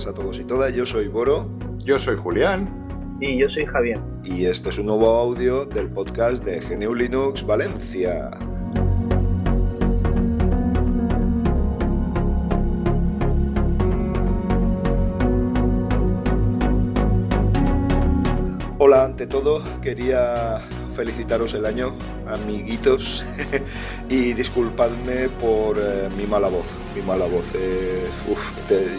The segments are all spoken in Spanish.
Buenas a todos y todas. Yo soy Boro. Yo soy Julián. Y yo soy Javier. Y este es un nuevo audio del podcast de GNU Linux Valencia. Hola, ante todo quería felicitaros el año, amiguitos, y disculpadme por eh, mi mala voz, mi mala voz, eh,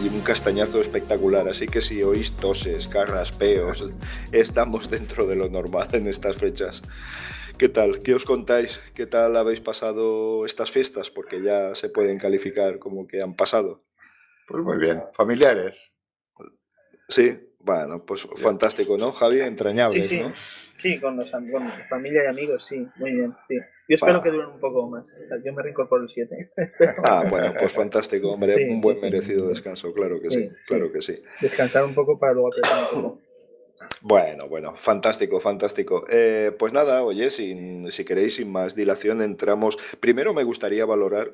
y un castañazo espectacular, así que si oís toses, carraspeos, estamos dentro de lo normal en estas fechas. ¿Qué tal? ¿Qué os contáis? ¿Qué tal habéis pasado estas fiestas? Porque ya se pueden calificar como que han pasado. Pues muy bien, familiares. Sí, bueno, pues fantástico, ¿no, Javi? Entrañables, sí, sí. ¿no? Sí, con los con familia y amigos, sí, muy bien, sí. Yo espero que duren un poco más. Yo me reincorporo el 7. ah, bueno, pues fantástico, hombre. un buen merecido descanso, claro que sí, claro que sí. Descansar un poco para luego apretar un poco. Bueno, bueno, fantástico, fantástico. Eh, pues nada, oye, sin, si queréis, sin más dilación, entramos. Primero me gustaría valorar,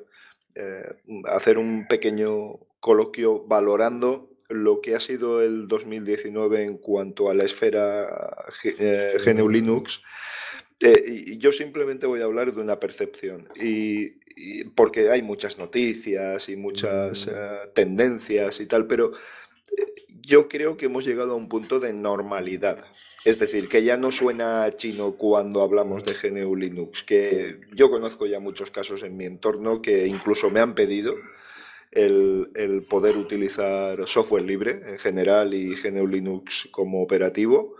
eh, hacer un pequeño coloquio valorando lo que ha sido el 2019 en cuanto a la esfera eh, GNU Linux. Eh, yo simplemente voy a hablar de una percepción, y, porque hay muchas noticias y muchas mm. eh, tendencias y tal, pero yo creo que hemos llegado a un punto de normalidad. Es decir, que ya no suena chino cuando hablamos de GNU Linux, que yo conozco ya muchos casos en mi entorno que incluso me han pedido el, poder utilizar software libre en general y GNU Linux como operativo.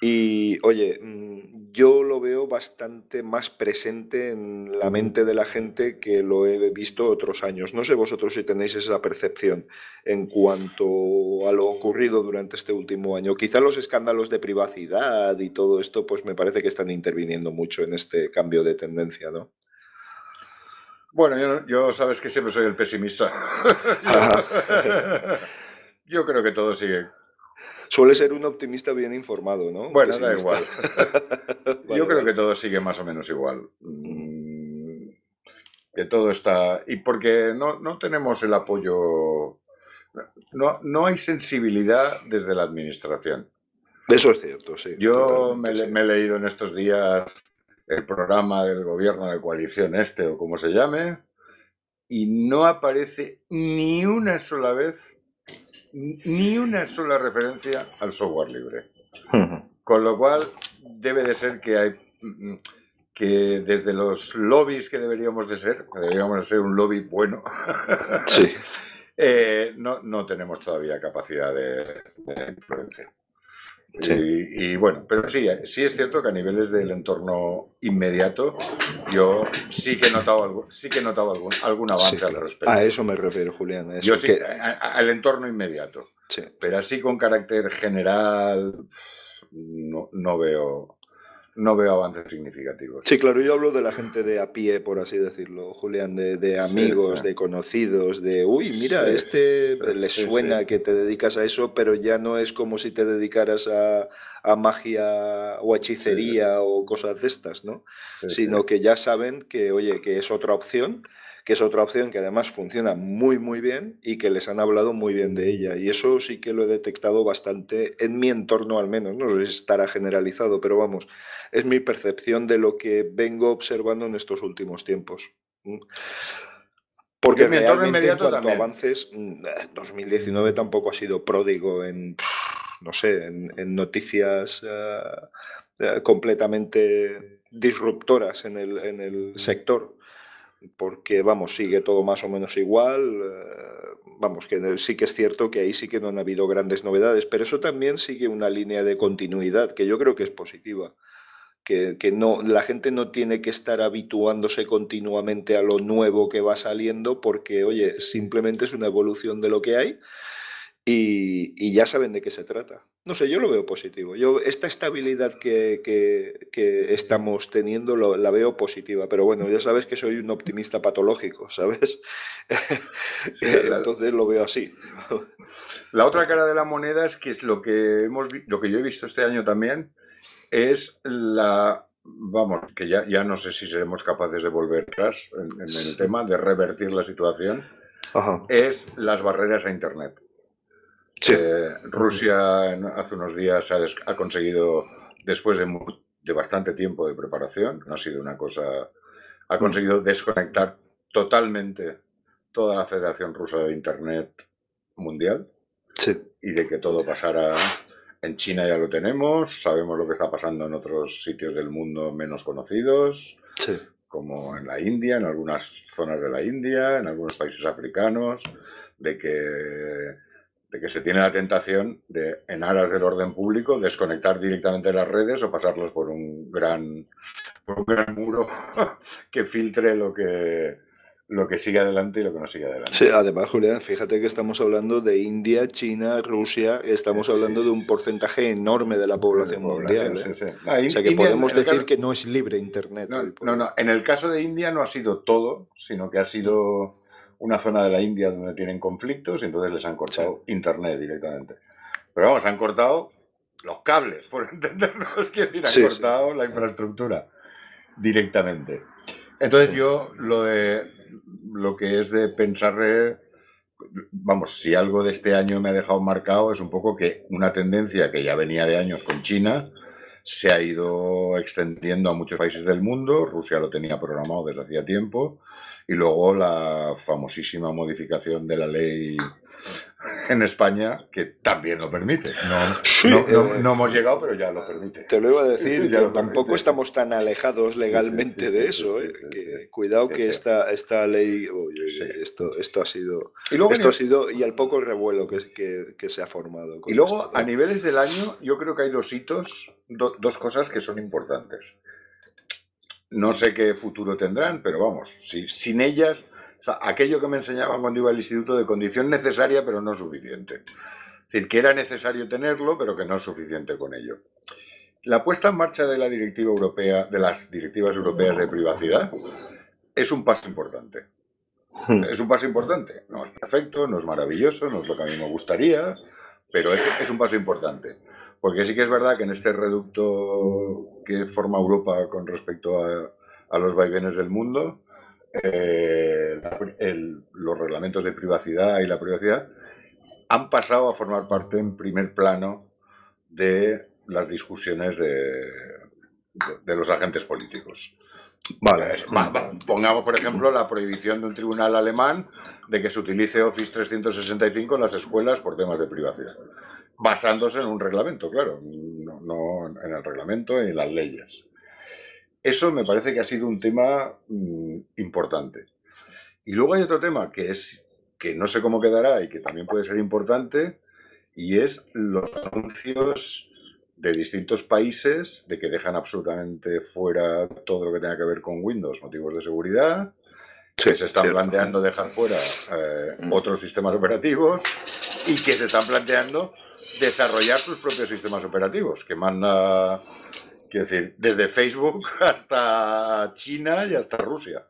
Y oye, mm, yo lo veo bastante más presente en la mente de la gente que lo he visto otros años. No sé vosotros si tenéis esa percepción en cuanto a lo ocurrido durante este último año. Quizá los escándalos de privacidad y todo esto, pues me parece que están interviniendo mucho en este cambio de tendencia, ¿no? Bueno, yo, sabes que siempre soy el pesimista. yo, creo que todo sigue. Suele ser un optimista bien informado, ¿no? Bueno, da igual. yo creo que todo sigue más o menos igual. Mm, que todo está. Y porque no, no tenemos el apoyo. No, no hay sensibilidad desde la administración. Eso es cierto, sí. Yo me, me, he leído en estos días el programa del gobierno de coalición este o como se llame, y no aparece ni una sola vez, ni una sola referencia al software libre. Con lo cual debe de ser que hay que desde los lobbies que deberíamos de ser, deberíamos de ser un lobby bueno, eh, no, no, tenemos todavía capacidad de, de influencia. Y, bueno, pero sí, sí es cierto que a niveles del entorno inmediato yo sí que he notado, algo, sí que he notado algún, algún avance al respecto. A eso me refiero, Julián. yo sí, al entorno inmediato. Sí. Pero así con carácter general no, no veo no veo avances significativos. Sí, claro, yo hablo de la gente de a pie, por así decirlo, Julián, de, amigos, de conocidos, de, uy, mira, este le suena que te dedicas a eso, pero ya no es como si te dedicaras a, a magia o hechicería o cosas de estas, ¿no? Sino que ya saben que, oye, que es otra opción que es otra opción que además funciona muy, muy bien y que les han hablado muy bien de ella. Y eso sí que lo he detectado bastante en mi entorno al menos, no sé si estará generalizado, pero vamos, es mi percepción de lo que vengo observando en estos últimos tiempos. Porque mi entorno inmediato en cuanto a avances, 2019 mm, tampoco ha sido pródigo en, no sé, en, noticias eh, eh, completamente disruptoras en el, en el sector porque vamos, sigue todo más o menos igual. Eh, vamos, que sí que es cierto que ahí sí que no han habido grandes novedades, pero eso también sigue una línea de continuidad que yo creo que es positiva. Que, que no, la gente no tiene que estar habituándose continuamente a lo nuevo que va saliendo porque, oye, simplemente es una evolución de lo que hay y, ya saben de qué se trata. No sé, yo lo veo positivo. Yo esta estabilidad que, estamos teniendo la veo positiva, pero bueno, ya sabes que soy un optimista patológico, ¿sabes? Entonces lo veo así. La otra cara de la moneda es que es lo que hemos lo que yo he visto este año también es la vamos, que ya, ya no sé si seremos capaces de volver atrás en el tema de revertir la situación es las barreras a Internet. Eh, Rusia hace unos días ha, conseguido, después de, de, bastante tiempo de preparación, no ha sido una cosa, ha conseguido desconectar totalmente toda la Federación Rusa de Internet mundial. Y de que todo pasara en China ya lo tenemos, sabemos lo que está pasando en otros sitios del mundo menos conocidos, como en la India, en algunas zonas de la India, en algunos países africanos, de que de que se tiene la tentación de, en aras del orden público, desconectar directamente las redes o pasarlas por un gran, por un gran muro que filtre lo que, lo que sigue adelante y lo que no sigue adelante. Sí, además, Julián, fíjate que estamos hablando de India, China, Rusia, estamos hablando de un porcentaje enorme de la población, mundial. ¿eh? o sea que podemos decir que no es libre Internet. no, no, en el caso de India no ha sido todo, sino que ha sido una zona de la India donde tienen conflictos y entonces les han cortado internet directamente. Pero vamos, han cortado los cables, por entendernos, que decir, han cortado la infraestructura directamente. Entonces yo lo de lo que es de pensar, vamos, si algo de este año me ha dejado marcado es un poco que una tendencia que ya venía de años con China se ha ido extendiendo a muchos países del mundo. Rusia lo tenía programado desde hacía tiempo y luego la famosísima modificación de la ley en España que también lo permite. No, no, eh, hemos llegado, pero ya lo permite. Te lo iba a decir, tampoco estamos tan alejados legalmente de eso. Eh, cuidado que esta, esta ley, esto, esto ha sido, esto ha sido y al poco revuelo que, que, se ha formado. y luego, a niveles del año, yo creo que hay dos hitos, dos cosas que son importantes. No sé qué futuro tendrán, pero vamos, si, sin ellas, aquello que me enseñaban cuando iba al instituto de condición necesaria, pero no suficiente. Es decir, que era necesario tenerlo, pero que no es suficiente con ello. La puesta en marcha de la directiva europea, de las directivas europeas de privacidad, es un paso importante. Hmm. Es un paso importante. No es perfecto, no es maravilloso, no es lo que a mí me gustaría, pero es, es un paso importante. Porque sí que es verdad que en este reducto que forma Europa con respecto a, los vaivenes del mundo, eh, los reglamentos de privacidad y la privacidad han pasado a formar parte en primer plano de las discusiones de, los agentes políticos. Vale, pongamos por ejemplo la prohibición de un tribunal alemán de que se utilice Office 365 en las escuelas por temas de privacidad basándose en un reglamento, claro, no, en el reglamento en las leyes. Eso me parece que ha sido un tema mm, importante. Y luego hay otro tema que es que no sé cómo quedará y que también puede ser importante, y es los anuncios de distintos países de que dejan absolutamente fuera todo lo que tenga que ver con Windows, motivos de seguridad, que se están planteando dejar fuera eh, otros sistemas operativos y que se están planteando desarrollar sus propios sistemas operativos, que manda, quiero decir, desde Facebook hasta China y hasta Rusia.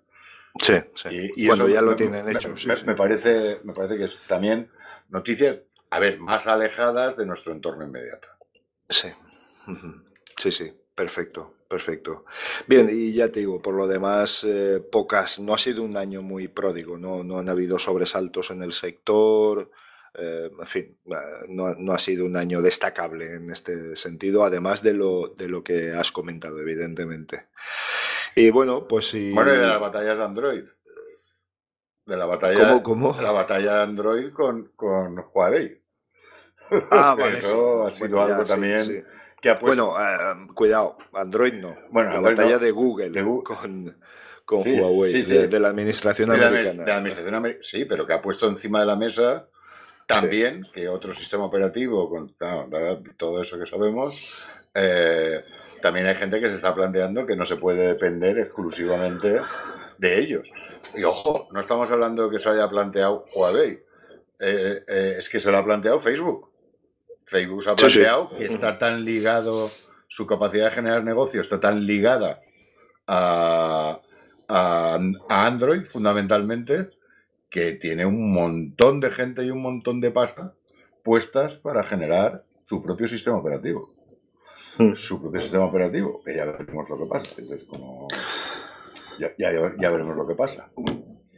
Sí, sí. Y, eso ya lo tienen hecho. Me, parece, me parece que es también noticias, a ver, más alejadas de nuestro entorno inmediato. Sí. Sí, sí. Perfecto, perfecto. Bien, y ya te digo, por lo demás, eh, pocas, no ha sido un año muy pródigo, ¿no? no han habido sobresaltos en el sector, eh, en fin, no, ha sido un año destacable en este sentido, además de lo, de lo que has comentado, evidentemente. Y bueno, pues sí. Bueno, y de las batallas de Android. De la batalla, ¿Cómo, La batalla de Android con, con Huawei. Ah, vale. Eso ha sido algo también. Que ha puesto... Bueno, eh, cuidado, Android no. Bueno, la batalla de Google, con, con Huawei, de, la administración americana. De la administración sí, pero que ha puesto encima de la mesa también que otro sistema operativo, con todo eso que sabemos, eh, también hay gente que se está planteando que no se puede depender exclusivamente de ellos. Y ojo, no estamos hablando de que se haya planteado Huawei, eh, eh, es que se lo ha planteado Facebook. Facebook se ha planteado que está tan ligado, su capacidad de generar negocios está tan ligada a, a Android fundamentalmente, que tiene un montón de gente y un montón de pasta puestas para generar su propio sistema operativo. Hmm. Su propio sistema operativo, que ya veremos lo que pasa. ya, veremos lo que pasa.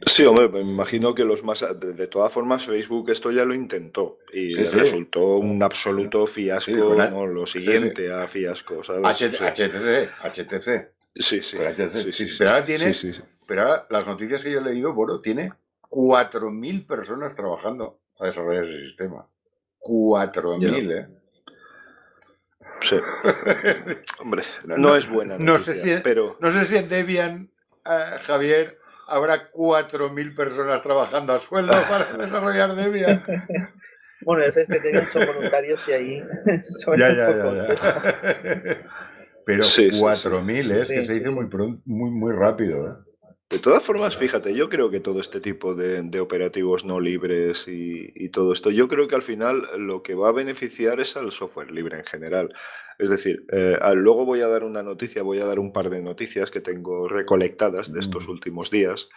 Sí, hombre, me imagino que los más. De, todas formas, Facebook esto ya lo intentó y resultó un absoluto fiasco, ¿no? Lo siguiente a fiasco, ¿sabes? HTC, HTC. Sí, sí. Pero ahora tiene. Pero las noticias que yo he leído, bueno, tiene 4.000 personas trabajando a desarrollar ese sistema. 4.000, ¿eh? Sí. Hombre, no, es buena. no sé si, pero... no sé si en Debian, eh, Javier, habrá 4.000 personas trabajando a sueldo para desarrollar Debian. Bueno, ya sabes que Debian son voluntarios y ahí son ya, ya, ya, Pero 4.000 es que se dice muy, muy, muy rápido. ¿eh? De todas formas, fíjate, yo creo que todo este tipo de, operativos no libres y, todo esto, yo creo que al final lo que va a beneficiar es al software libre en general. Es decir, eh, luego voy a dar una noticia, voy a dar un par de noticias que tengo recolectadas de estos mm. últimos días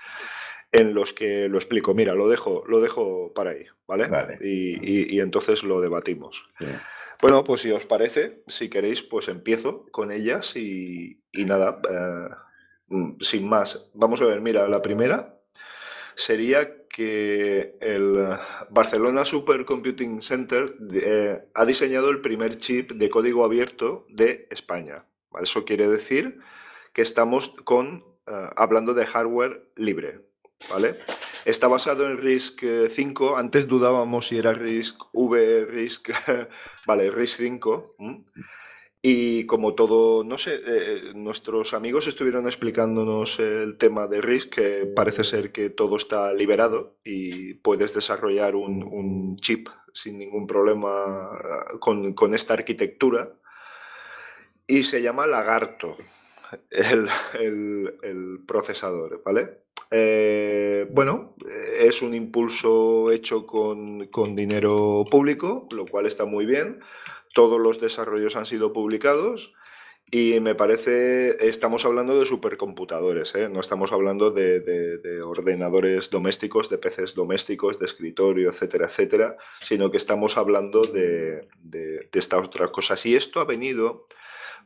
en los que lo explico. Mira, lo dejo, lo dejo para ahí, ¿vale? Y, entonces lo debatimos. Bueno, pues si os parece, si queréis, pues empiezo con ellas y, nada. Eh, sin más, vamos a ver, mira, la primera sería que el Barcelona Supercomputing Center eh, ha diseñado el primer chip de código abierto de España. Eso quiere decir que estamos con, eh, hablando de hardware libre. ¿vale? Está basado en RISC 5. Antes dudábamos si era RISC V, RISC, vale, RISC 5. Y como todo, no sé, eh, nuestros amigos estuvieron explicándonos el tema de RISC, que parece ser que todo está liberado y puedes desarrollar un, chip sin ningún problema con, esta arquitectura. Y se llama Lagarto, el, procesador, ¿vale? Eh, bueno, es un impulso hecho con, con dinero público, lo cual está muy bien todos los desarrollos han sido publicados y me parece, estamos hablando de supercomputadores, ¿eh? no estamos hablando de, ordenadores domésticos, de PCs domésticos, de escritorio, etcétera, etcétera, sino que estamos hablando de, de estas otras cosas. Y esto ha venido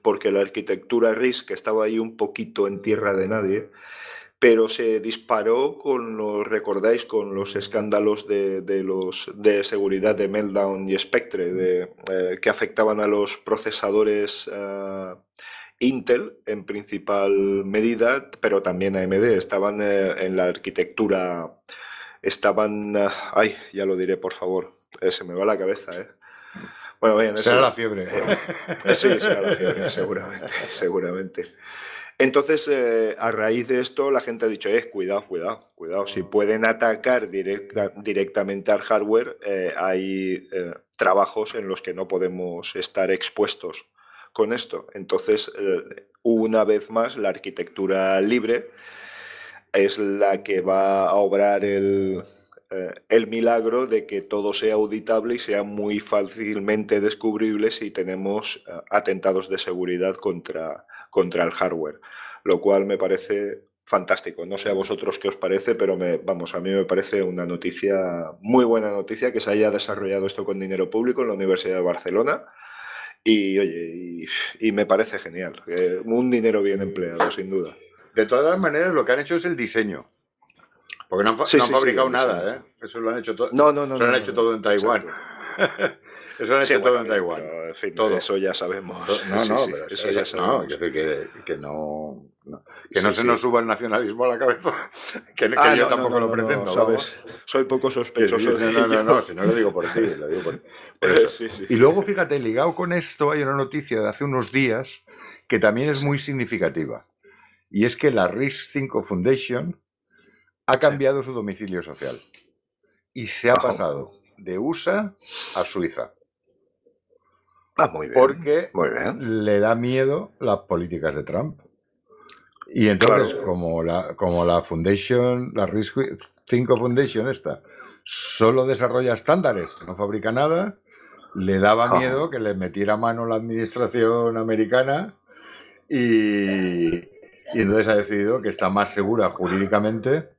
porque la arquitectura RISC, estaba ahí un poquito en tierra de nadie, pero se disparó con los, recordáis, con los escándalos de, los, de seguridad de Meltdown y Spectre de, eh, que afectaban a los procesadores eh, Intel en principal medida, pero también AMD. Estaban eh, en la arquitectura, estaban, ay, ya lo diré por favor, se me va la cabeza, ¿eh? Bueno, bien, será la fiebre. sí, será la fiebre, seguramente, seguramente. Entonces, eh, a raíz de esto, la gente ha dicho, eh, cuidado, cuidado, cuidado. Si pueden atacar directamente al hardware, eh, hay eh, trabajos en los que no podemos estar expuestos con esto. Entonces, una vez más, la arquitectura libre es la que va a obrar el, el milagro de que todo sea auditable y sea muy fácilmente descubrible si tenemos atentados de seguridad contra, contra el hardware, lo cual me parece fantástico. No sé a vosotros qué os parece, pero me, vamos, a mí me parece una noticia, muy buena noticia que se haya desarrollado esto con dinero público en la Universidad de Barcelona. Y oye, y, me parece genial. un dinero bien empleado, sin duda. De todas maneras, lo que han hecho es el diseño. Porque no han, fabricado nada, ¿eh? Eso lo han hecho todo. No, no, no. lo han hecho todo en Taiwán. Eso han hecho todo en Taiwán. en fin, todo. Eso ya sabemos. No, no, pero eso, ya sabemos. No, que, que, no, que no se nos suba el nacionalismo a la cabeza. que, ah, yo tampoco lo pretendo. ¿sabes? Soy poco sospechoso. no, no, no, si no lo digo por ti, lo digo por, eso. Y luego, fíjate, ligado con esto, hay una noticia de hace unos días que también es muy significativa. Y es que la RISC 5 Foundation ha cambiado su domicilio social y se ha pasado de USA a Suiza. Ah, muy bien. Porque le da miedo las políticas de Trump. Y entonces, como, la, como la Foundation, la RISC 5 Foundation esta, solo desarrolla estándares, no fabrica nada, le daba miedo que le metiera mano la administración americana y, y entonces ha decidido que está más segura jurídicamente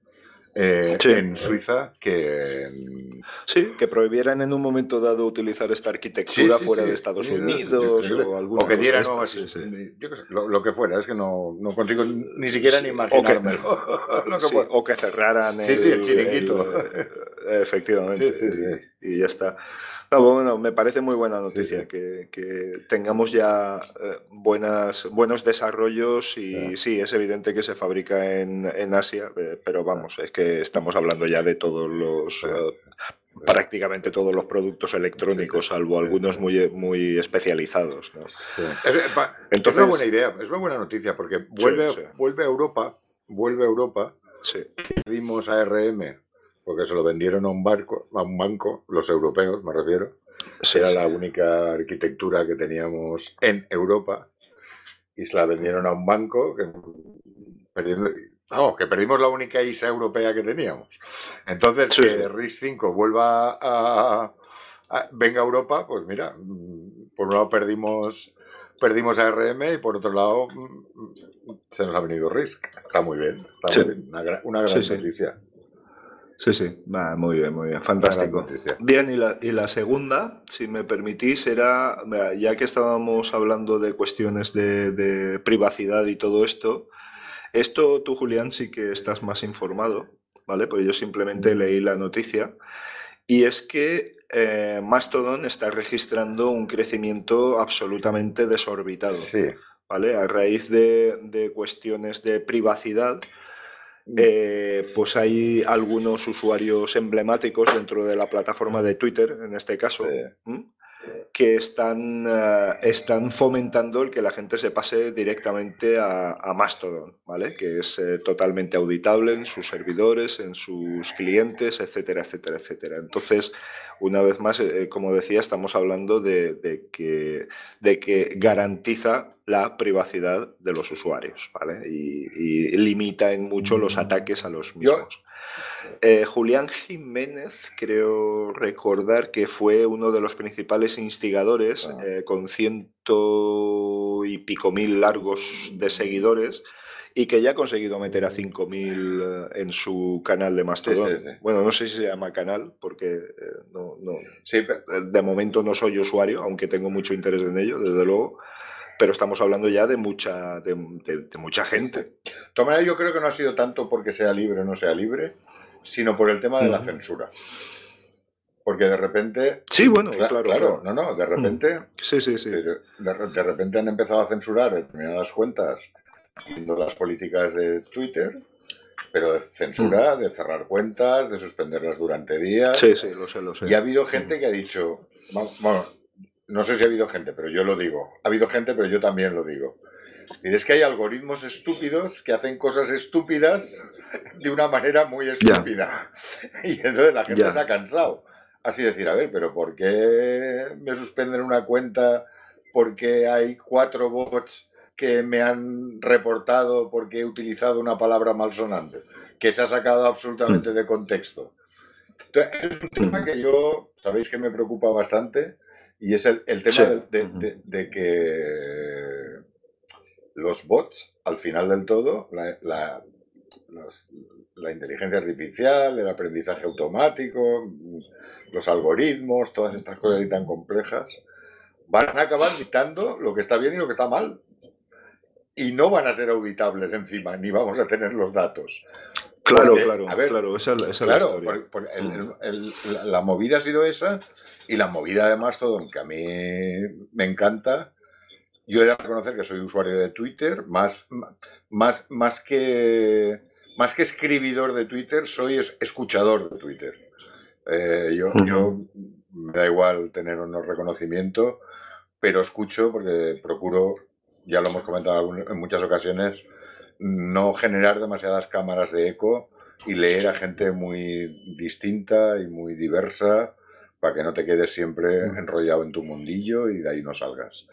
eh, Sí. en Suiza que en, Sí, que prohibieran en un momento dado utilizar esta arquitectura Sí, sí, fuera de Estados Yo- yo- Unidos yo o alguna o que dieran lo, lo que fuera, es que no, no consigo ni siquiera ni o que-. Lo que Sí, fuera. o que cerraran Sí, sí, el chiringuito. el- efectivamente. Sí. Y, y ya está. No, bueno, me parece muy buena noticia sí. Que, que tengamos ya eh, buenas, buenos desarrollos y Sí. sí. es evidente que se fabrica en, en Asia, eh, pero vamos, es que estamos hablando ya de todos los... Eh, prácticamente todos los productos electrónicos, salvo algunos muy, muy especializados. ¿no? Sí. Es, es pa- es Entonces- una buena idea, es una buena noticia, porque vuelve, sí. vuelve a Europa, vuelve a Europa, Sí, perdimos ARM, porque se lo vendieron a un barco, a un banco, los europeos me refiero, sí, era sí. la única arquitectura que teníamos en Europa, y se la vendieron a un banco que perdiendo, vamos, que perdimos la única ISA europea que teníamos. Entonces, Sí, que. RIS 5 vuelva a, a- venga a Europa, pues mira, mm, por un lado perdimos perdimos ARM y por otro lado mm, se nos ha venido RISC. Está muy bien, está Sí. muy bien. Una, gra- una gran sí. noticia. Sí, sí, va, muy bien, muy bien, fantástico. Bien, y la, y la segunda, si me permitís, era, ya que estábamos hablando de cuestiones de, de privacidad y todo esto, esto tú, Julián, sí que estás más informado, ¿vale? Porque yo simplemente leí la noticia, y es que eh, Mastodon está registrando un crecimiento absolutamente desorbitado, Sí. ¿vale? A raíz de, de cuestiones de privacidad. Eh, pues hay algunos usuarios emblemáticos dentro de la plataforma de Twitter, en este caso, Sí. ¿m? Que están, eh, están fomentando el que la gente se pase directamente a, a Mastodon, ¿vale? Que es eh, totalmente auditable en sus servidores, en sus clientes, etcétera, etcétera, etcétera. Entonces, una vez más, eh, como decía, estamos hablando de, de que, de que garantiza la privacidad de los usuarios, ¿vale? Y, y limita en mucho los ataques a los mismos. Eh, Julián Jiménez, creo recordar que fue uno de los principales instigadores, Ah. eh, con ciento y pico mil largos de seguidores, y que ya ha conseguido meter a 5.000 eh, en su canal de Mastodon. sí, sí. Bueno, no sé si se llama canal, porque eh, no, no- Sí, pe- de momento no soy usuario, aunque tengo mucho interés en ello, desde luego, pero estamos hablando ya de mucha, de, de- de mucha gente. Maneras, yo creo que no ha sido tanto porque sea libre o no sea libre, sino por el tema de la censura. Porque de repente. Sí, bueno, Cla- claro, claro. no, no, de repente. Sí, sí, sí. De, de repente han empezado a censurar determinadas cuentas, siguiendo las políticas de Twitter, pero de censura, de cerrar cuentas, de suspenderlas durante días. Sí, sí, lo sé, lo sé. Y ha habido gente que ha dicho, va- bueno, no sé si ha habido gente, pero yo lo digo. Ha habido gente, pero yo también lo digo. Y es que hay algoritmos estúpidos que hacen cosas estúpidas de una manera muy estúpida. Y entonces la gente Ya. se ha cansado. Así decir, a ver, pero ¿por qué me suspenden una cuenta porque hay cuatro bots que me han reportado porque he utilizado una palabra malsonante? Que se ha sacado absolutamente de contexto. Entonces, es un tema que yo, sabéis que me preocupa bastante, y es el, el tema Sí. de, que los bots, al final del todo, la, la- los- la inteligencia artificial, el aprendizaje automático, los algoritmos, todas estas cosas ahí tan complejas, van a acabar dictando lo que está bien y lo que está mal. Y no van a ser auditables encima, ni vamos a tener los datos. Claro, Porque, claro, a ver, claro, esa, esa es la historia. por- por el- el- el- la- movida ha sido esa y la movida de Mastodon, que a mí me encanta. Yo he de reconocer que soy usuario de Twitter, más, más, más, que, más que escribidor de Twitter, soy es- escuchador de Twitter. Eh, yo, yo me da igual tener o no reconocimiento, pero escucho porque procuro, ya lo hemos comentado en muchas ocasiones, no generar demasiadas cámaras de eco y leer a gente muy distinta y muy diversa para que no te quedes siempre Mm. enrollado en tu mundillo y de ahí no salgas.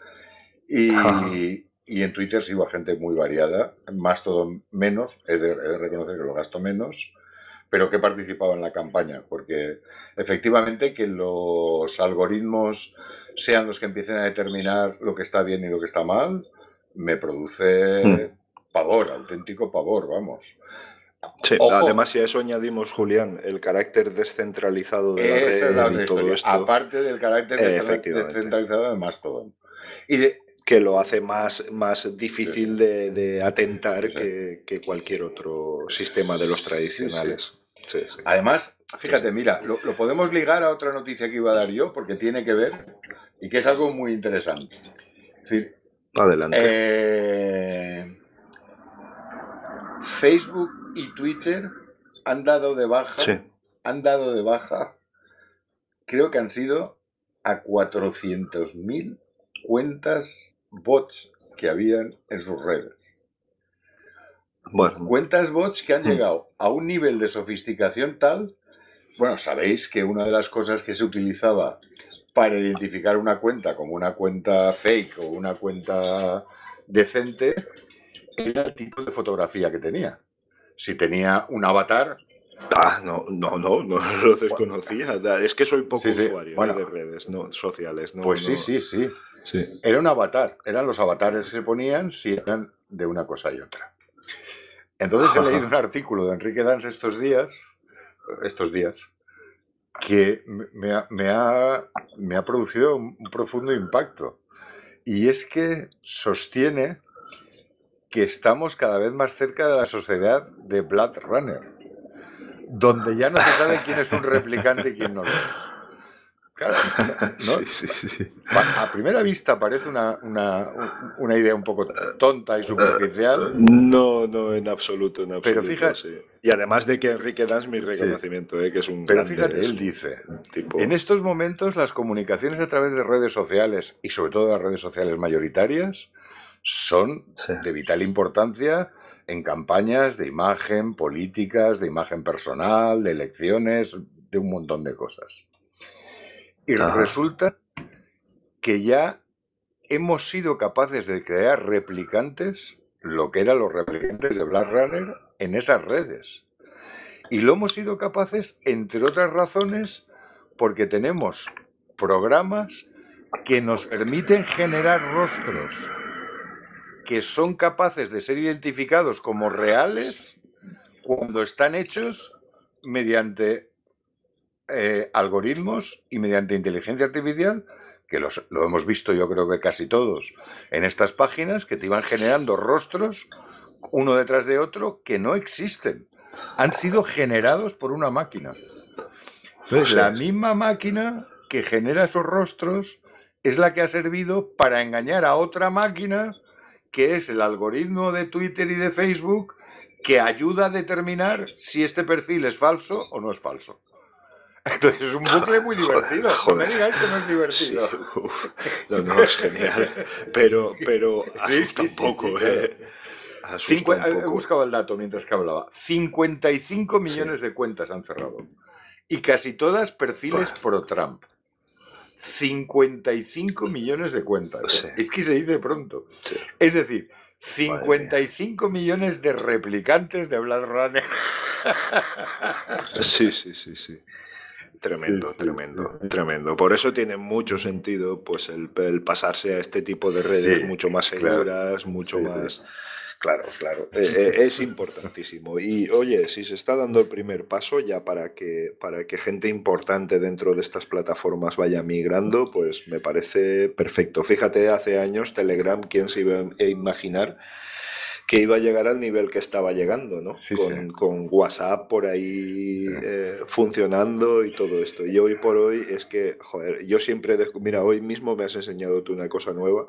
Y, y en Twitter sigo a gente muy variada, más todo menos, he de, he de reconocer que lo gasto menos, pero que he participado en la campaña, porque efectivamente que los algoritmos sean los que empiecen a determinar lo que está bien y lo que está mal, me produce Mm. Pavor, auténtico pavor, vamos. Sí, Ojo. además si a eso añadimos, Julián, el carácter descentralizado de la Esa la y todo esto, Aparte del carácter descentralizado de Mastodon. Y de, que lo hace más, más difícil de, de atentar Sí. que, que cualquier otro sistema de los tradicionales. Sí, sí. Además, fíjate, mira, lo, lo podemos ligar a otra noticia que iba a dar yo, porque tiene que ver y que es algo muy interesante. Es decir, Adelante. eh, Facebook y Twitter han dado de baja, sí. han dado de baja, creo que han sido a 400.000 cuentas bots que habían en sus redes. Bueno, Cuentas bots que han Mm. llegado a un nivel de sofisticación tal. Bueno, sabéis que una de las cosas que se utilizaba para identificar una cuenta como una cuenta fake o una cuenta decente era el tipo de fotografía que tenía. Si tenía un avatar, ah, no, no, no, no lo desconocía. Es que soy poco Sí, sí. usuario ¿eh? Bueno. de redes no, sociales. No, pues sí, no- sí, sí. sí. Era un avatar. Eran los avatares que se ponían si eran de una cosa y otra. Entonces he leído un artículo de Enrique Dans estos días, estos días, que me- ha, me ha- me ha producido un profundo impacto. Y es que sostiene que estamos cada vez más cerca de la sociedad de Blood Runner, donde ya no se sabe quién es un replicante y quién no lo es. Claro, ¿no? Sí, sí, sí. A primera vista parece una, una, una idea un poco tonta y superficial. No, no, en absoluto, en absoluto. Pero fíjate-. Y además de que Enrique das mi reconocimiento, eh, que es un Pero grande, fíjate, él dice, tipo... en estos momentos las comunicaciones a través de redes sociales y sobre todo las redes sociales mayoritarias son Sí. de vital importancia en campañas de imagen, políticas, de imagen personal, de elecciones, de un montón de cosas. Y Ajá. resulta que ya hemos sido capaces de crear replicantes, lo que eran los replicantes de Black Runner, en esas redes. Y lo hemos sido capaces, entre otras razones, porque tenemos programas que nos permiten generar rostros que son capaces de ser identificados como reales cuando están hechos mediante eh, algoritmos y mediante inteligencia artificial, que los- lo hemos visto yo creo que casi todos en estas páginas, que te iban generando rostros uno detrás de otro que no existen. Han sido generados por una máquina. Entonces, la misma máquina que genera esos rostros es la que ha servido para engañar a otra máquina, que es el algoritmo de Twitter y de Facebook, que ayuda a determinar si este perfil es falso o no es falso. Entonces es un bucle muy Joder, divertido. No me joder. digáis que no es Sí, divertido. uf. no, no, es genial. Pero, pero Sí, asusta sí, un sí, poco, sí, claro. eh. Asusta un he buscado el dato mientras que hablaba. 55 millones de cuentas han cerrado. Y casi todas perfiles Buah. Pro Trump. 55 millones de cuentas. Sí. Es que se dice pronto. Sí. Es decir, 55 millones de replicantes de Blood Runner. Sí, sí, sí, sí. Tremendo, Sí, tremendo, tremendo. Por eso tiene mucho sentido pues el, el pasarse a este tipo de redes mucho más claro. seguras, mucho más... Claro, claro. Eh, eh, es importantísimo. Y oye, si se está dando el primer paso ya para que, para que gente importante dentro de estas plataformas vaya migrando, pues me parece perfecto. Fíjate, hace años Telegram, ¿quién se iba a imaginar? que iba a llegar al nivel que estaba llegando, ¿no? Sí, con, sí. con WhatsApp por ahí eh, funcionando y todo esto. Y hoy por hoy es que, joder, yo siempre, mira, hoy mismo me has enseñado tú una cosa nueva.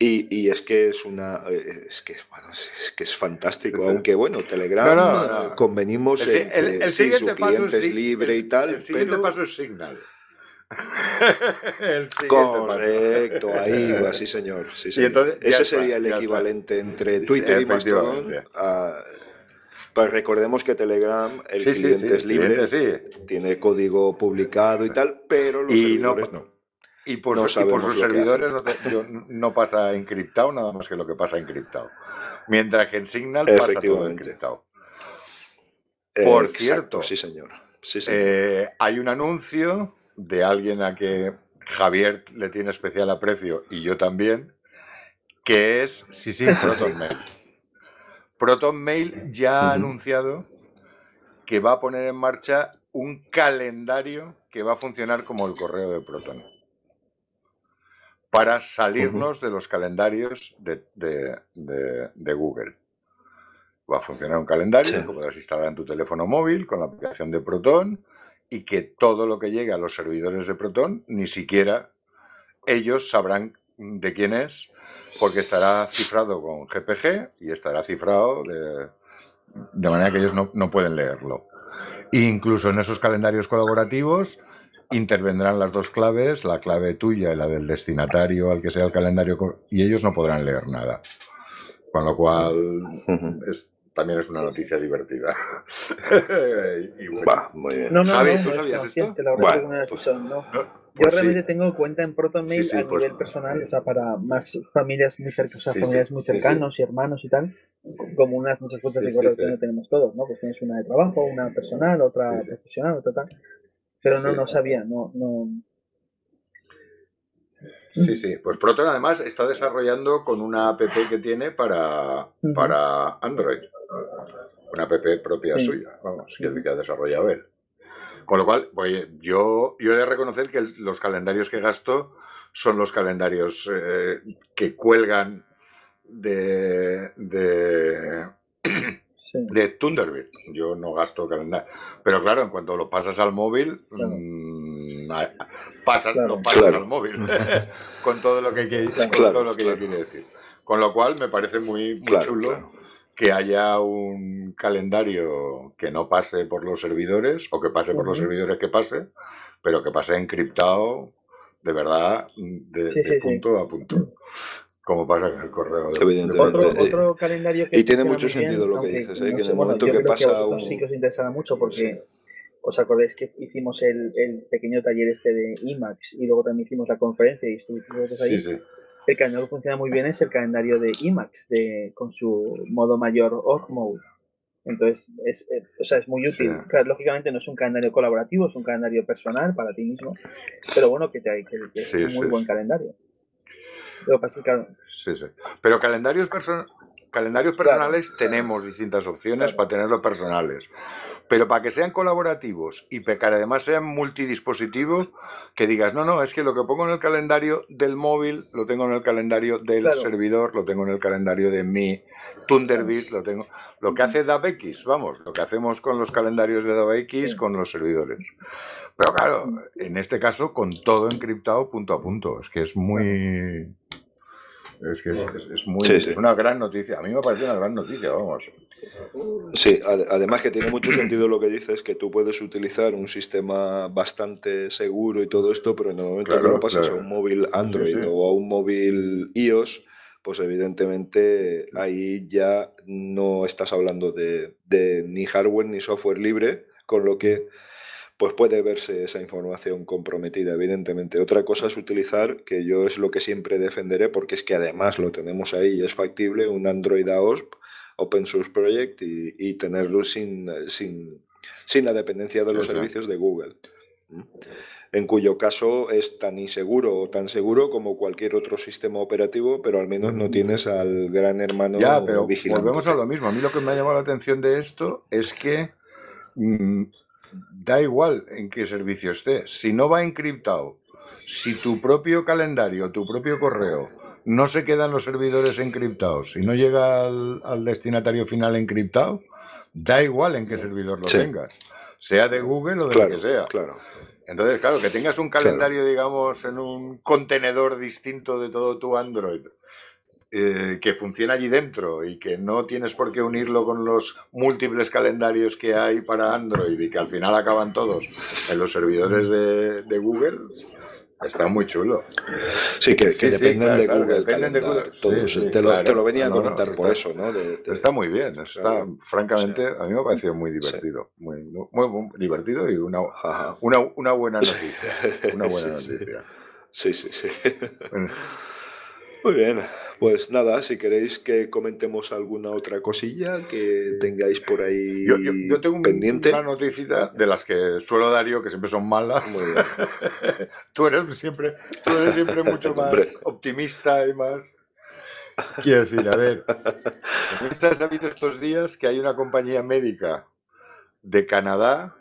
Y, y es que es una eh, es que bueno, es, que es fantástico, aunque bueno, Telegram No, no, no. eh, convenimos El, en el- que el sí, siguiente su paso cliente es, libre el- y tal, El siguiente pero paso es Signal. el siguiente paso. Correcto, ahí va, sí señor. Sí, señor. entonces Ese sería el equivalente entre Sí, Twitter y Mastodon. a- pues recordemos que Telegram, el Sí, cliente es libre, cliente sí. tiene código publicado y tal, pero los Y servidores no. Y por, No su- y por sabemos sus servidores no, pasa encriptado nada más que lo que pasa encriptado. Mientras que en Signal pasa todo encriptado. Eh, Por exacto, cierto, sí señor. Sí, señor. Eh, hay un anuncio de alguien a que Javier le tiene especial aprecio y yo también, que es sí, sí, ProtonMail. Proton Mail ya ha anunciado que va a poner en marcha un calendario que va a funcionar como el correo de Proton para salirnos de los calendarios de, Google. Va a funcionar un calendario que podrás instalar en tu teléfono móvil con la aplicación de Proton y que todo lo que llegue a los servidores de Proton, ni siquiera ellos sabrán de quién es, porque estará cifrado con GPG y estará cifrado de, manera que ellos no, no pueden leerlo. E incluso en esos calendarios colaborativos intervendrán las dos claves, la clave tuya y la del destinatario al que sea el calendario, y ellos no podrán leer nada. Con lo cual, también es una noticia divertida. muy bien. No, no, Javi, ¿tú sabías esto? Pues, Yo pues realmente tengo cuenta en ProtonMail a pues nivel personal, o sea, para más familias muy cercanas, familias muy cercanos y hermanos y tal, como unas muchas cuentas de correo que no tenemos todos, ¿no? Pues tienes una de trabajo, una personal, otra profesional, otra tal. Pero no, no sabía, no, no. Sí, sí. Pues Proton además está desarrollando con una app que tiene para, para Android. Una app propia suya, vamos, que, que ha desarrollado él. Con lo cual, oye, yo, yo he de reconocer que los calendarios que gasto son los calendarios eh, que cuelgan de, de de Thunderbird. Yo no gasto calendario. Pero claro, en cuanto lo pasas al móvil, mm, pasas, lo pasas al móvil. con todo lo que, todo lo que yo quiero decir. Con lo cual me parece muy, chulo que haya un calendario que no pase por los servidores o que pase por los servidores que pase, pero que pase encriptado de verdad de, punto a punto como pasa en el correo. Evidentemente. Otro, calendario que y tiene mucho sentido lo que dices, ¿eh? que en el momento que pasa un... Sí que os interesará mucho porque os acordáis que hicimos el, el, pequeño taller este de IMAX y luego también hicimos la conferencia y estuvisteis ahí. Sí, sí. El calendario que funciona muy bien es el calendario de IMAX de, con su modo mayor org mode. Entonces, es, o sea, es muy útil. lógicamente no es un calendario colaborativo, es un calendario personal para ti mismo, pero bueno, que, te, que, que es un muy buen calendario. Sí, sí. Pero calendarios, calendarios personales tenemos distintas opciones para tenerlos personales. Pero para que sean colaborativos y que además sean multidispositivos, que digas, no, no, es que lo que pongo en el calendario del móvil lo tengo en el calendario del servidor, lo tengo en el calendario de mi Thunderbird, lo tengo. Lo que hace DAVX, vamos, lo que hacemos con los calendarios de DAVX con los servidores. Pero claro, en este caso con todo encriptado punto a punto. Es que es muy... Es que es, muy, una gran noticia. A mí me parece una gran noticia, vamos. Sí, además que tiene mucho sentido lo que dices, que tú puedes utilizar un sistema bastante seguro y todo esto, pero en el momento que lo pasas a un móvil Android o a un móvil iOS, pues evidentemente ahí ya no estás hablando de ni hardware ni software libre, con lo que pues puede verse esa información comprometida, evidentemente. Otra cosa es utilizar, que yo es lo que siempre defenderé, porque es que además lo tenemos ahí y es factible, un Android AOSP, Open Source Project, y, tenerlo sin, sin, sin, la dependencia de los servicios de Google. En cuyo caso es tan inseguro o tan seguro como cualquier otro sistema operativo, pero al menos no tienes al gran hermano ya, pero Volvemos a lo mismo. A mí lo que me ha llamado la atención de esto es que mm, da igual en qué servicio esté, si no va encriptado, si tu propio calendario, tu propio correo no se quedan los servidores encriptados y no llega al, destinatario final encriptado, da igual en qué servidor lo tengas, sea de Google o de lo que sea. Claro. Entonces, claro, que tengas un calendario, digamos, en un contenedor distinto de todo tu Android eh, que funciona allí dentro y que no tienes por qué unirlo con los múltiples calendarios que hay para Android y que al final acaban todos en los servidores de, Google, está muy chulo. Sí, que, dependen, de Google, dependen de Google. te, lo, venía a comentar por eso, ¿no? Está muy bien, está, francamente, a mí me ha parecido muy divertido. Muy, muy, divertido y una, una, una buena noticia. Una buena noticia. Sí, sí, sí. Muy bien, pues nada, si queréis que comentemos alguna otra cosilla que tengáis por ahí yo, yo, tengo pendiente. una de las que suelo dar yo, que siempre son malas. Muy bien. tú, eres siempre, tú eres siempre mucho más optimista y más... Quiero decir, a ver, se ha sabido estos días que hay una compañía médica de Canadá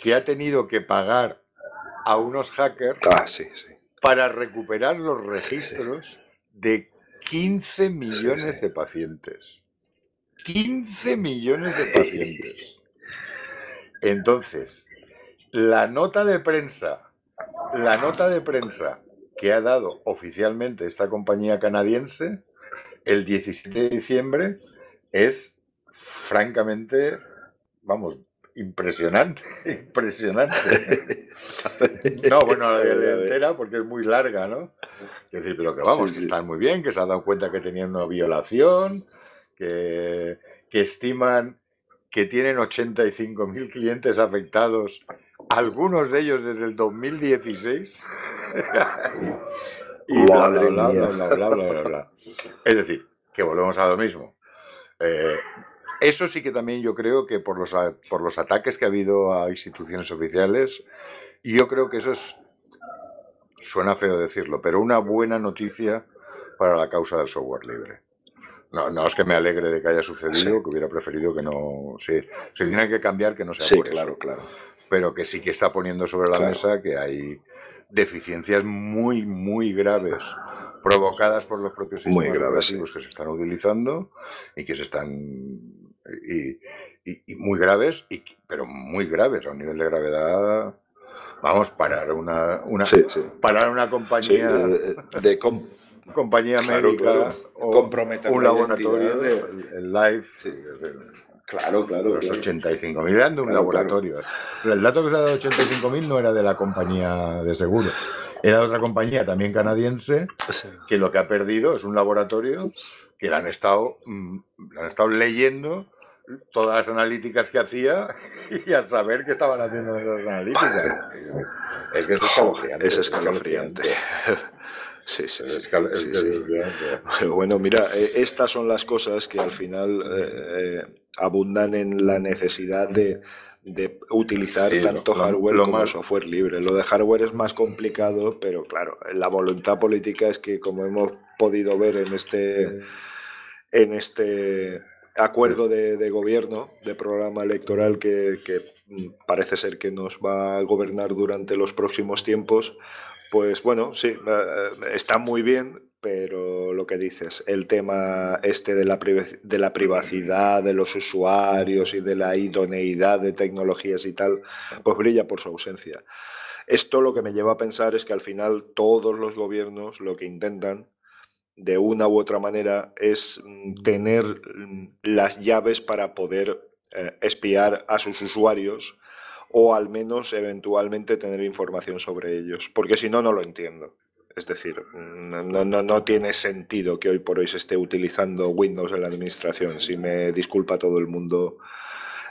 que ha tenido que pagar a unos hackers ah, para recuperar los registros de 15 millones de pacientes. 15 millones de pacientes. Entonces, la nota de prensa, la nota de prensa que ha dado oficialmente esta compañía canadiense el 17 de diciembre es francamente, vamos, impresionante, impresionante. No, bueno, la entera porque es muy larga, ¿no? Es decir, pero que vamos, que están muy bien, que se han dado cuenta que tenían una violación, que, que estiman que tienen 85.000 clientes afectados, algunos de ellos desde el 2016. y bla, bla, bla, bla, bla, bla, Es decir, que volvemos a lo mismo. Eh, eso sí que también yo creo que por los, por los ataques que ha habido a instituciones oficiales, yo creo que eso es, suena feo decirlo, pero una buena noticia para la causa del software libre. No, no es que me alegre de que haya sucedido, que hubiera preferido que no. Sí, se tiene que cambiar, que no sea sí, claro, claro. Pero que sí que está poniendo sobre la mesa que hay deficiencias muy, muy graves provocadas por los propios sistemas muy graves, que se están utilizando y que se están y, muy graves, y, pero muy graves, a un nivel de gravedad. Vamos, parar una, una, Parar una compañía. de, compañía médica o un laboratorio, de, el, live. Claro, claro. Los 85.000 eran de un laboratorio. Pero el dato que se ha dado 85.000 no era de la compañía de seguro. Era de otra compañía también canadiense que lo que ha perdido es un laboratorio que le han estado, mm, han estado leyendo todas las analíticas que hacía y a saber qué estaban haciendo esas analíticas. Es que es escalofriante. Es escalofriante. Sí, sí, sí, Bueno, mira, eh, estas son las cosas que al final eh, eh, abundan en la necesidad de, utilizar tanto hardware como software libre. Lo de hardware es más complicado, pero claro, la voluntad política es que, como hemos podido ver en este, en este acuerdo de, gobierno, de programa electoral que, mm, parece ser que nos va a gobernar durante los próximos tiempos, pues bueno, sí, eh, está muy bien, pero lo que dices, el tema este de la, de la privacidad de los usuarios y de la idoneidad de tecnologías y tal, pues brilla por su ausencia. Esto lo que me lleva a pensar es que al final todos los gobiernos lo que intentan de una u otra manera es mm, tener mm, las llaves para poder eh, espiar a sus usuarios o al menos eventualmente tener información sobre ellos, porque si no, no lo entiendo. Es decir, no, no, no, tiene sentido que hoy por hoy se esté utilizando Windows en la administración, si me disculpa todo el mundo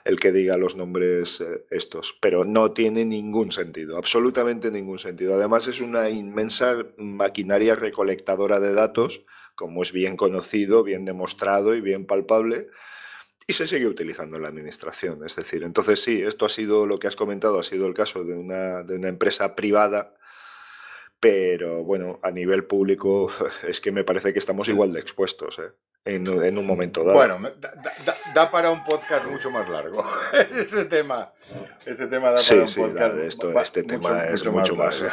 el que diga los nombres eh, estos, pero no tiene ningún sentido, absolutamente ningún sentido. Además es una inmensa maquinaria recolectadora de datos, como es bien conocido, bien demostrado y bien palpable, y se sigue utilizando en la administración. Es decir, entonces sí, esto ha sido lo que has comentado, ha sido el caso de una, de una empresa privada pero bueno, a nivel público es que me parece que estamos igual de expuestos ¿eh? En, en, un momento dado. Bueno, da, para un podcast mucho más largo. ese tema, ese tema da para un podcast. Sí, esto, este tema es mucho, más,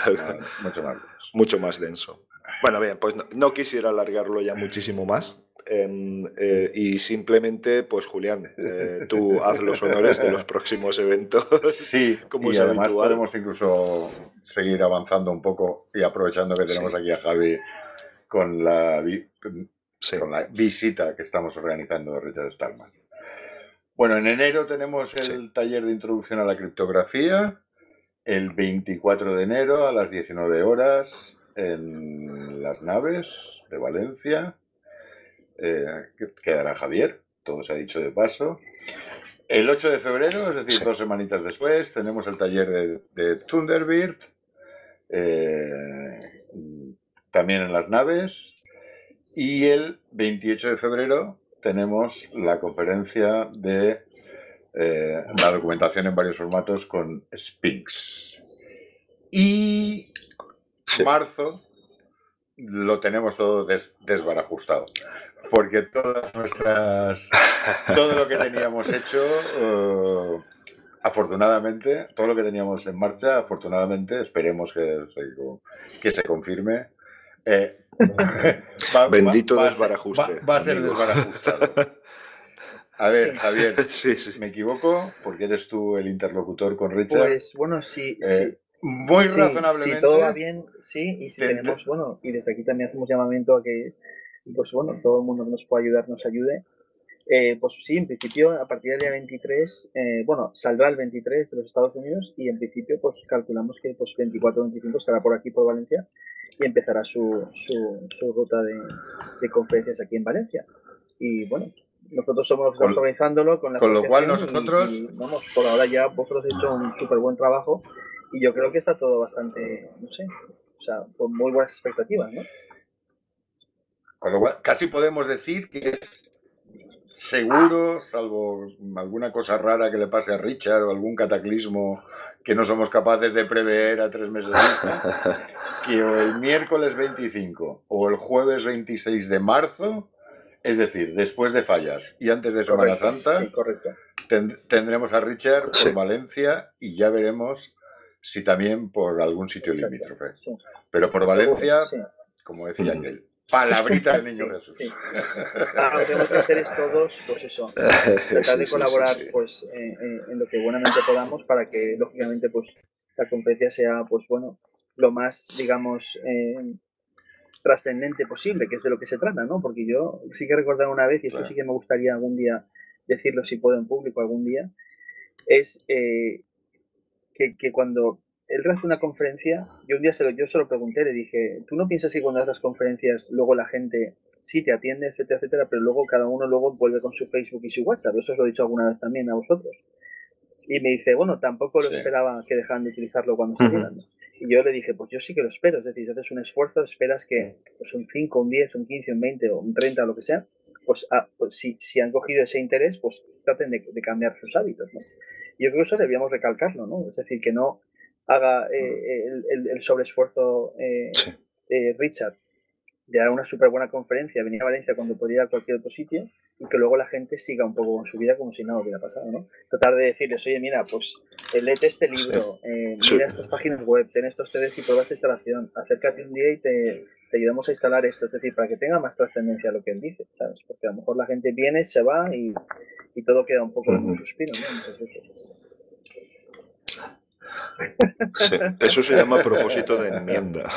mucho, más, mucho más denso. Bueno, bien, pues no quisiera alargarlo ya muchísimo más. Em, eh, y simplemente, pues Julián, eh, tú haz los honores de los próximos eventos. Sí, como y además podemos incluso seguir avanzando un poco y aprovechando que tenemos aquí a Javi con la, con la visita que estamos organizando de Richard Stallman. Bueno, en enero tenemos el taller de introducción a la criptografía, el 24 de enero a las 19 horas en las naves de Valencia eh, quedará Javier, todo se ha dicho de paso. El 8 de febrero, es decir, dos semanitas después, tenemos el taller de, de Thunderbird, eh, también en las naves. Y el 28 de febrero tenemos la conferencia de eh, la documentación en varios formatos con Spinx. Y marzo lo tenemos todo desbarajustado. Porque todas nuestras. Todo lo que teníamos hecho. Eh, afortunadamente, todo lo que teníamos en marcha, afortunadamente, esperemos que se, que se confirme. Eh, Bendito desbarajuste. Va, a ser desbarajustado. A ver, Javier, ¿me equivoco? Porque eres tú el interlocutor con Richard. Pues bueno, sí, eh, Muy razonablemente. Si todo va bien, sí, y si tenemos, bueno, y desde aquí también hacemos llamamiento a que, pues bueno, todo el mundo que nos pueda ayudar, nos ayude. Eh, pues sí, en principio, a partir del día 23, eh, bueno, saldrá el 23 de los Estados Unidos y en principio, pues calculamos que pues 24 25 estará por aquí, por Valencia, y empezará su, su, su ruta de, de conferencias aquí en Valencia. Y bueno, nosotros somos los que estamos organizándolo con la Con lo cual nosotros... vamos, por ahora ya vosotros habéis hecho un súper buen trabajo y yo creo que está todo bastante, no sé, o sea, con muy buenas expectativas, ¿no? Con lo cual, casi podemos decir que es seguro, salvo alguna cosa rara que le pase a Richard o algún cataclismo que no somos capaces de prever a tres meses vista, que o el miércoles 25 o el jueves 26 de marzo es decir, después de fallas y antes de Semana Santa, tendremos a Richard por Valencia y ya veremos si también por algún sitio limítrofe. Pero por Valencia, como decía aquel, palabrita del niño Jesús. Ah, lo que tenemos que hacer es todos, pues eso, tratar de colaborar pues en, lo que buenamente podamos para que, lógicamente, pues la conferencia sea, pues bueno, lo más, digamos, eh, trascendente posible, que es de lo que se trata, ¿no? Porque yo sí que recordar una vez, y esto sí que me gustaría algún día decirlo si puedo en público algún día, es eh, que, que, cuando él hace una conferencia, yo un día se lo, yo se lo pregunté, le dije, ¿tú no piensas que cuando haces conferencias luego la gente sí te atiende, etcétera, etcétera, pero luego cada uno luego vuelve con su Facebook y su WhatsApp? Eso os lo he dicho alguna vez también a vosotros. Y me dice, bueno, tampoco lo esperaba que dejaran de utilizarlo cuando salieran. Y yo le dije, pues yo sí que lo espero. Es decir, si haces un esfuerzo, esperas que pues un 5, un 10, un 15, un 20 o un 30, lo que sea, pues, ah, pues si, si, han cogido ese interés, pues traten de, cambiar sus hábitos. ¿no? Y yo creo que eso debíamos recalcarlo, ¿no? Es decir, que no haga eh, el, el, el, sobreesfuerzo eh, eh, Richard de dar una súper buena conferencia, venir a Valencia cuando podía a cualquier otro sitio y que luego la gente siga un poco con su vida como si nada hubiera pasado, ¿no? Tratar de decirles, oye, mira, pues eh, léete este libro, eh, mira estas páginas web, ten estos CDs y prueba esta instalación, acércate un día y te, te, ayudamos a instalar esto, es decir, para que tenga más trascendencia lo que él dice, ¿sabes? Porque a lo mejor la gente viene, se va y, y todo queda un poco en un suspiro, ¿no? Muchas veces. eso se llama propósito de enmienda.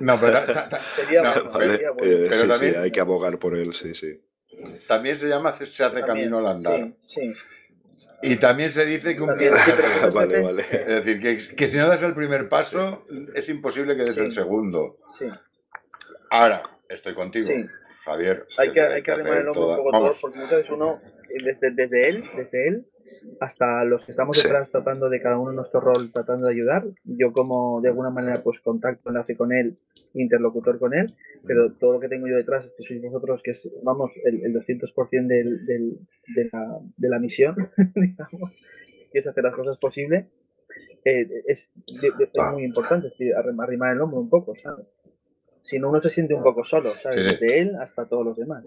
no, pero, sería, eh, también, hay que abogar por él, sí, sí. También se llama se hace camino al andar. Sí, Y también se dice que un vale, vale. Es decir, que, que, si no das el primer paso, es imposible que des el segundo. Sí. Ahora, estoy contigo. Javier. Hay que, hay que arrimar el hombro un poco todos, porque muchas veces uno, desde, desde él, desde él, hasta los que estamos detrás tratando de cada uno nuestro rol, tratando de ayudar. Yo como de alguna manera pues contacto, enlace con él, interlocutor con él, pero todo lo que tengo yo detrás, que sois vosotros, que es, vamos, el, el 200% del, del, de, la, de la misión, digamos, que es hacer las cosas posibles, eh, es, es, muy importante, es arrimar el hombro un poco, ¿sabes? Si no, uno se siente un poco solo, ¿sabes? Desde él hasta todos los demás.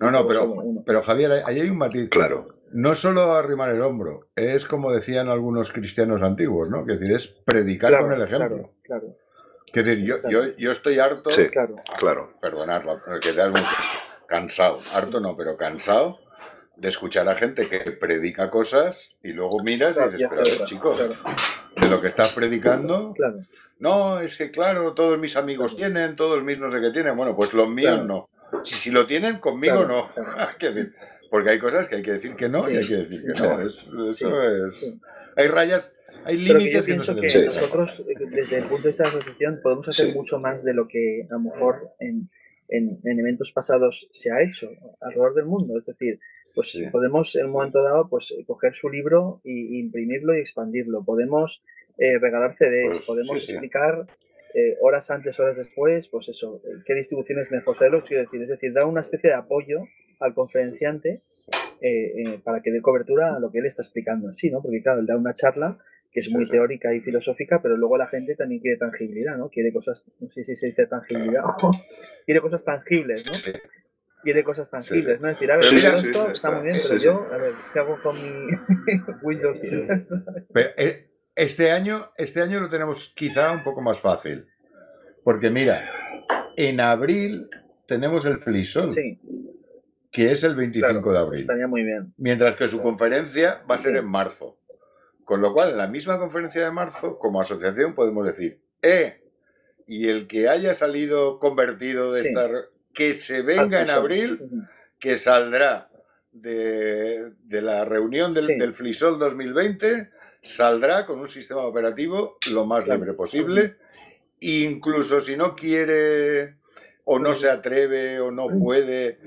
No, no, pero, pero Javier, ahí hay un matiz. Claro. No solo arrimar el hombro, es como decían algunos cristianos antiguos, ¿no? Que decir, es predicar con el ejemplo. Claro, Que decir, yo, yo, yo, estoy harto. Sí, claro. claro. Perdonadlo, que te cansado. Harto no, pero cansado de escuchar a gente que predica cosas y luego miras y dices, pero chicos, de lo que estás predicando. No, es que claro, todos mis amigos tienen, todos mis no sé qué tienen. Bueno, pues los míos no. Si, lo tienen, conmigo no. porque hay cosas que hay que decir que no y hay que decir que no. eso es. Hay rayas, hay límites. Pero yo pienso que, nosotros, eh, desde el punto de vista de la asociación, podemos hacer mucho más de lo que a lo mejor en, en, eventos pasados se ha hecho alrededor del mundo. Es decir, pues podemos en un momento dado pues coger su libro e imprimirlo y expandirlo. Podemos eh, regalar CDs, pues podemos explicar eh, horas antes, horas después, pues eso, eh, qué distribución es mejor, ¿sabes quiero decir? Es decir, da una especie de apoyo al conferenciante eh, para que dé cobertura a lo que él está explicando sí, ¿no? Porque claro, él da una charla que es muy teórica y filosófica, pero luego la gente también quiere tangibilidad, ¿no? Quiere cosas, no sé si se dice tangibilidad, quiere cosas tangibles, ¿no? Quiere cosas tangibles, ¿no? Es decir, a ver, esto está, muy bien, pero yo, a ver, ¿qué hago con mi Windows eh, este año, este año lo tenemos quizá un poco más fácil. Porque mira, en abril tenemos el Flisol. Sí que es el 25 de abril. Estaría muy bien. Mientras que su conferencia va a ser en marzo. Con lo cual, en la misma conferencia de marzo, como asociación, podemos decir, ¡eh! Y el que haya salido convertido de estar, que se venga en abril, que saldrá de, la reunión del, del, FLISOL 2020, saldrá con un sistema operativo lo más libre posible. Incluso si no quiere o no se atreve o no puede,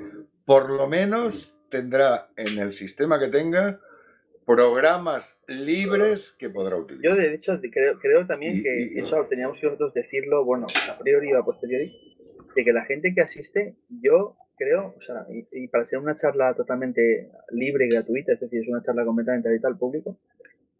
por lo menos tendrá en el sistema que tenga programas libres que podrá utilizar. Yo, de hecho, creo, también que eso teníamos que nosotros decirlo, bueno, a priori o a posteriori, de que la gente que asiste, yo creo, o sea, y, para ser una charla totalmente libre y gratuita, es decir, es una charla completamente abierta al público,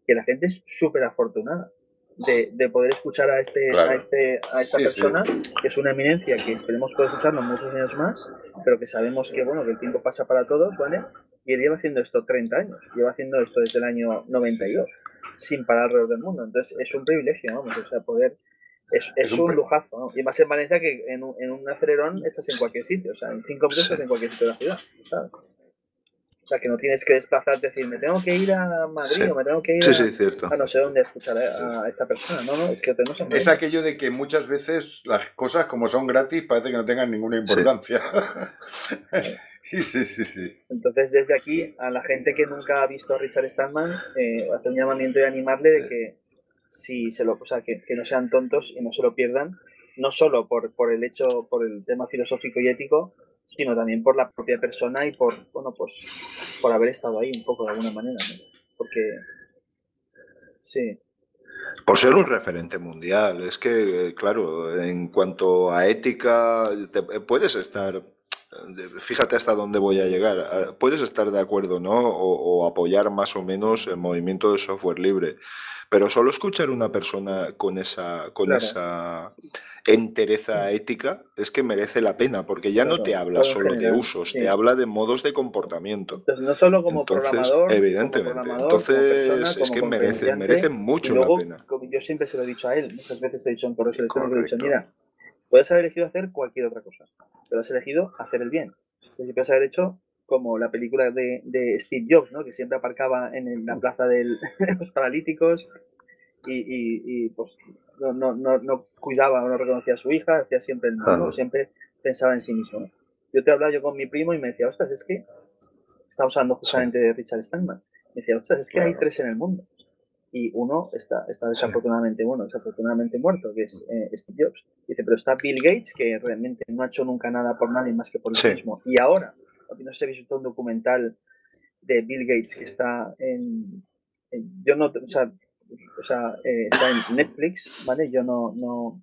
que la gente es súper afortunada de, poder escuchar a este, a este, a esta persona, que es una eminencia que esperemos poder escucharlo muchos años más, pero que sabemos que bueno, que el tiempo pasa para todos, ¿vale? Y él lleva haciendo esto 30 años, lleva haciendo esto desde el año 92, sin parar alrededor del mundo. Entonces es un privilegio, vamos, o sea, poder es, es, un, lujazo, ¿no? Y más en Valencia que en un, en un acelerón estás en cualquier sitio, o sea, en cinco minutos estás en cualquier sitio de la ciudad, ¿sabes? O sea, que no tienes que desplazarte, decir, me tengo que ir a Madrid o me tengo que ir a, no sé dónde a escuchar a, esta persona. No, no, es que tenemos Es aquello de que muchas veces las cosas, como son gratis, parece que no tengan ninguna importancia. Sí. sí, sí, sí. Entonces, desde aquí, a la gente que nunca ha visto a Richard Stallman, eh, hacer un llamamiento y animarle de que si se lo, o sea, que, que, no sean tontos y no se lo pierdan, no solo por, por el hecho, por el tema filosófico y ético, sino también por la propia persona y por, bueno, pues por haber estado ahí un poco de alguna manera. Porque, sí. Por ser un referente mundial, es que, claro, en cuanto a ética, puedes estar, fíjate hasta dónde voy a llegar, puedes estar de acuerdo, ¿no? O, apoyar más o menos el movimiento de software libre, pero solo escuchar una persona con esa, con esa entereza ética es que merece la pena, porque ya no te habla solo de usos, te habla de modos de comportamiento. Entonces, no solo como programador, evidentemente. Entonces, es que merece, merece mucho la pena. Yo siempre se lo he dicho a él, muchas veces he dicho en correos electrónicos, he dicho, mira, puedes haber elegido hacer cualquier otra cosa, pero has elegido hacer el bien. Entonces, puedes haber hecho como la película de, de Steve Jobs, ¿no? que siempre aparcaba en la plaza de los paralíticos y, y, pues no, no, no, no, cuidaba o no reconocía a su hija, hacía siempre el mal, siempre pensaba en sí mismo. Yo te hablaba yo con mi primo y me decía, ostras, es que estamos hablando justamente de Richard Steinman. Me decía, ostras, es que hay tres en el mundo. Y uno está, está desafortunadamente, bueno, desafortunadamente muerto, que es eh, Steve Jobs. Dice, pero está Bill Gates, que realmente no ha hecho nunca nada por nadie más que por sí mismo. Y ahora, no sé si visto un documental de Bill Gates que está en, en yo no, o sea, o sea, eh, está en Netflix, ¿vale? Yo no, no,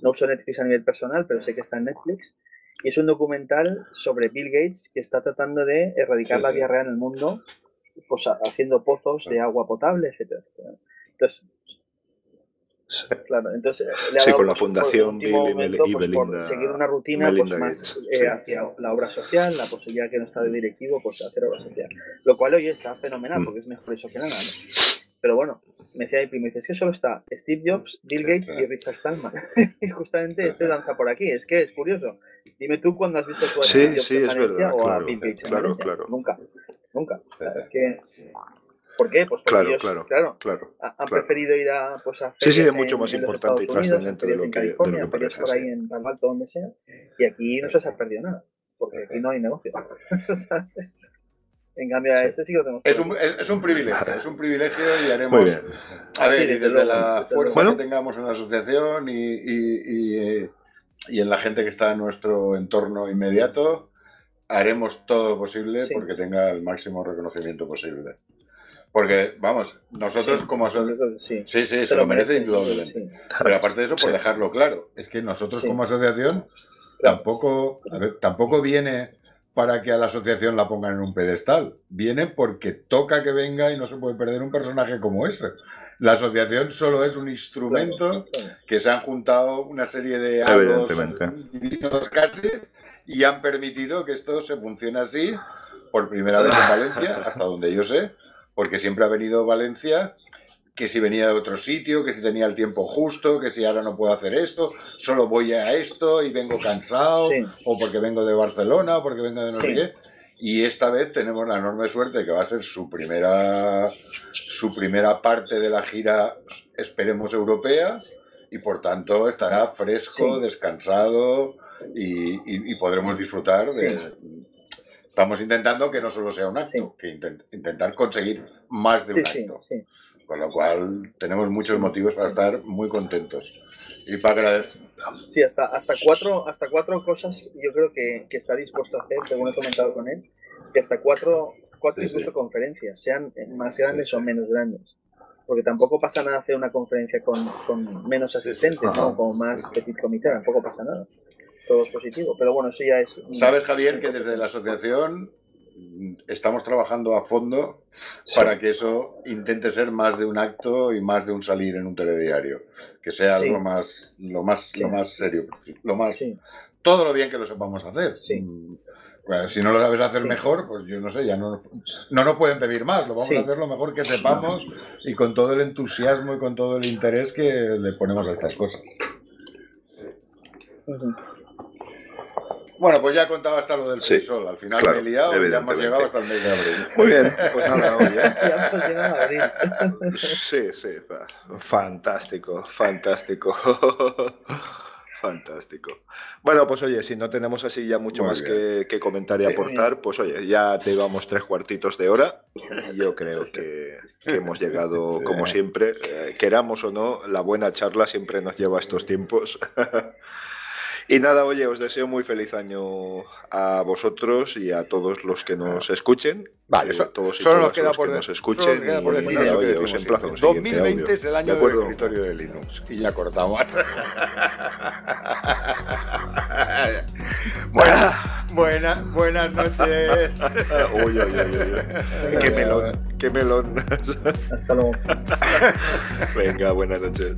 no uso Netflix a nivel personal, pero sé que está en Netflix. Y es un documental sobre Bill Gates que está tratando de erradicar la diarrea en el mundo, pues haciendo pozos de agua potable, etcétera. Entonces, Claro, entonces le ha dado, con la fundación Bill y, pues, por seguir una rutina pues, más eh, hacia la obra social, la posibilidad que no está de directivo, pues hacer obra social. Lo cual hoy está fenomenal, mm. porque es mejor eso que nada. Pero bueno, me decía mi primo, dice, es que solo está Steve Jobs, Bill Gates y Richard Stallman. y justamente este danza por aquí, es que es curioso. Dime tú cuándo has visto tu sí, sí, es verdad, o a Bill Gates claro, claro. Nunca, nunca. es que... ¿Por qué? Pues porque claro, ellos, claro, claro, claro, han preferido ir a, pues a Sí, sí, es mucho más importante y trascendente de lo que, de lo que parece. por ahí en Palo Alto, donde sea, y aquí no se ha perdido nada, porque aquí no hay negocio. En cambio, a este sí que lo tenemos. Es un, es un privilegio, es un privilegio y haremos. A ver, y desde la fuerza que tengamos en la asociación y, y, y, en la gente que está en nuestro entorno inmediato, haremos todo lo posible porque tenga el máximo reconocimiento posible. Porque, vamos, nosotros como asociación. Sí, sí, se, lo merece, indudablemente. Pero aparte de eso, por dejarlo claro, es que nosotros como asociación tampoco, a ver, tampoco viene para que a la asociación la pongan en un pedestal. Viene porque toca que venga y no se puede perder un personaje como ese. La asociación solo es un instrumento que se han juntado una serie de divinos casi y han permitido que esto se funcione así por primera vez en Valencia, hasta donde yo sé, porque siempre ha venido Valencia que si venía de otro sitio, que si tenía el tiempo justo, que si ahora no puedo hacer esto, solo voy a esto y vengo cansado, o porque vengo de Barcelona, o porque vengo de no sé qué. Y esta vez tenemos la enorme suerte que va a ser su primera, su primera parte de la gira, esperemos, europea, y por tanto estará fresco, descansado y, podremos disfrutar de... Estamos intentando que no solo sea un acto, que intentar conseguir más de un acto. Con lo cual tenemos muchos motivos para estar muy contentos y para agradecer. Sí, hasta, hasta, cuatro, hasta cuatro cosas yo creo que, que está dispuesto a hacer, según he comentado con él, que hasta cuatro, cuatro incluso conferencias, sean más grandes o menos grandes. Porque tampoco pasa nada hacer una conferencia con, con menos asistentes, ¿no? Con más petit comité, tampoco pasa nada. Todo es positivo, pero bueno, eso ya es... Sabes, Javier, que desde la asociación estamos trabajando a fondo para que eso intente ser más de un acto y más de un salir en un telediario, que sea algo más, lo más, lo más serio, lo más, todo lo bien que lo sepamos hacer. Mm, si no lo sabes hacer mejor, pues yo no sé, ya no, no nos pueden pedir más, lo vamos a hacer lo mejor que sepamos y con todo el entusiasmo y con todo el interés que le ponemos a estas cosas. Bueno, pues ya he contado hasta lo del sí, sol. Al final me he liado y ya hemos llegado hasta el mes de abril. Muy bien, pues nada, oye. ya hemos llegado a abril. Sí, sí, fantástico, fantástico. Fantástico. Bueno, pues oye, si no tenemos así ya mucho más que, comentar y aportar, pues oye, ya te llevamos tres cuartitos de hora. Y yo creo que, hemos llegado, como siempre, eh, queramos o no, la buena charla siempre nos lleva a estos tiempos. Y nada, oye, os deseo muy feliz año a vosotros y a todos los que nos escuchen. Vale, eso, todos y solo nos queda por, que nos escuchen. Queda por decir y, oye, os emplazo 2020 es el año de del escritorio de Linux. Y ya cortamos. buena, buena, buenas noches. uy, uy, uy, uy. Qué melón, qué melón. Hasta luego. Venga, buenas noches.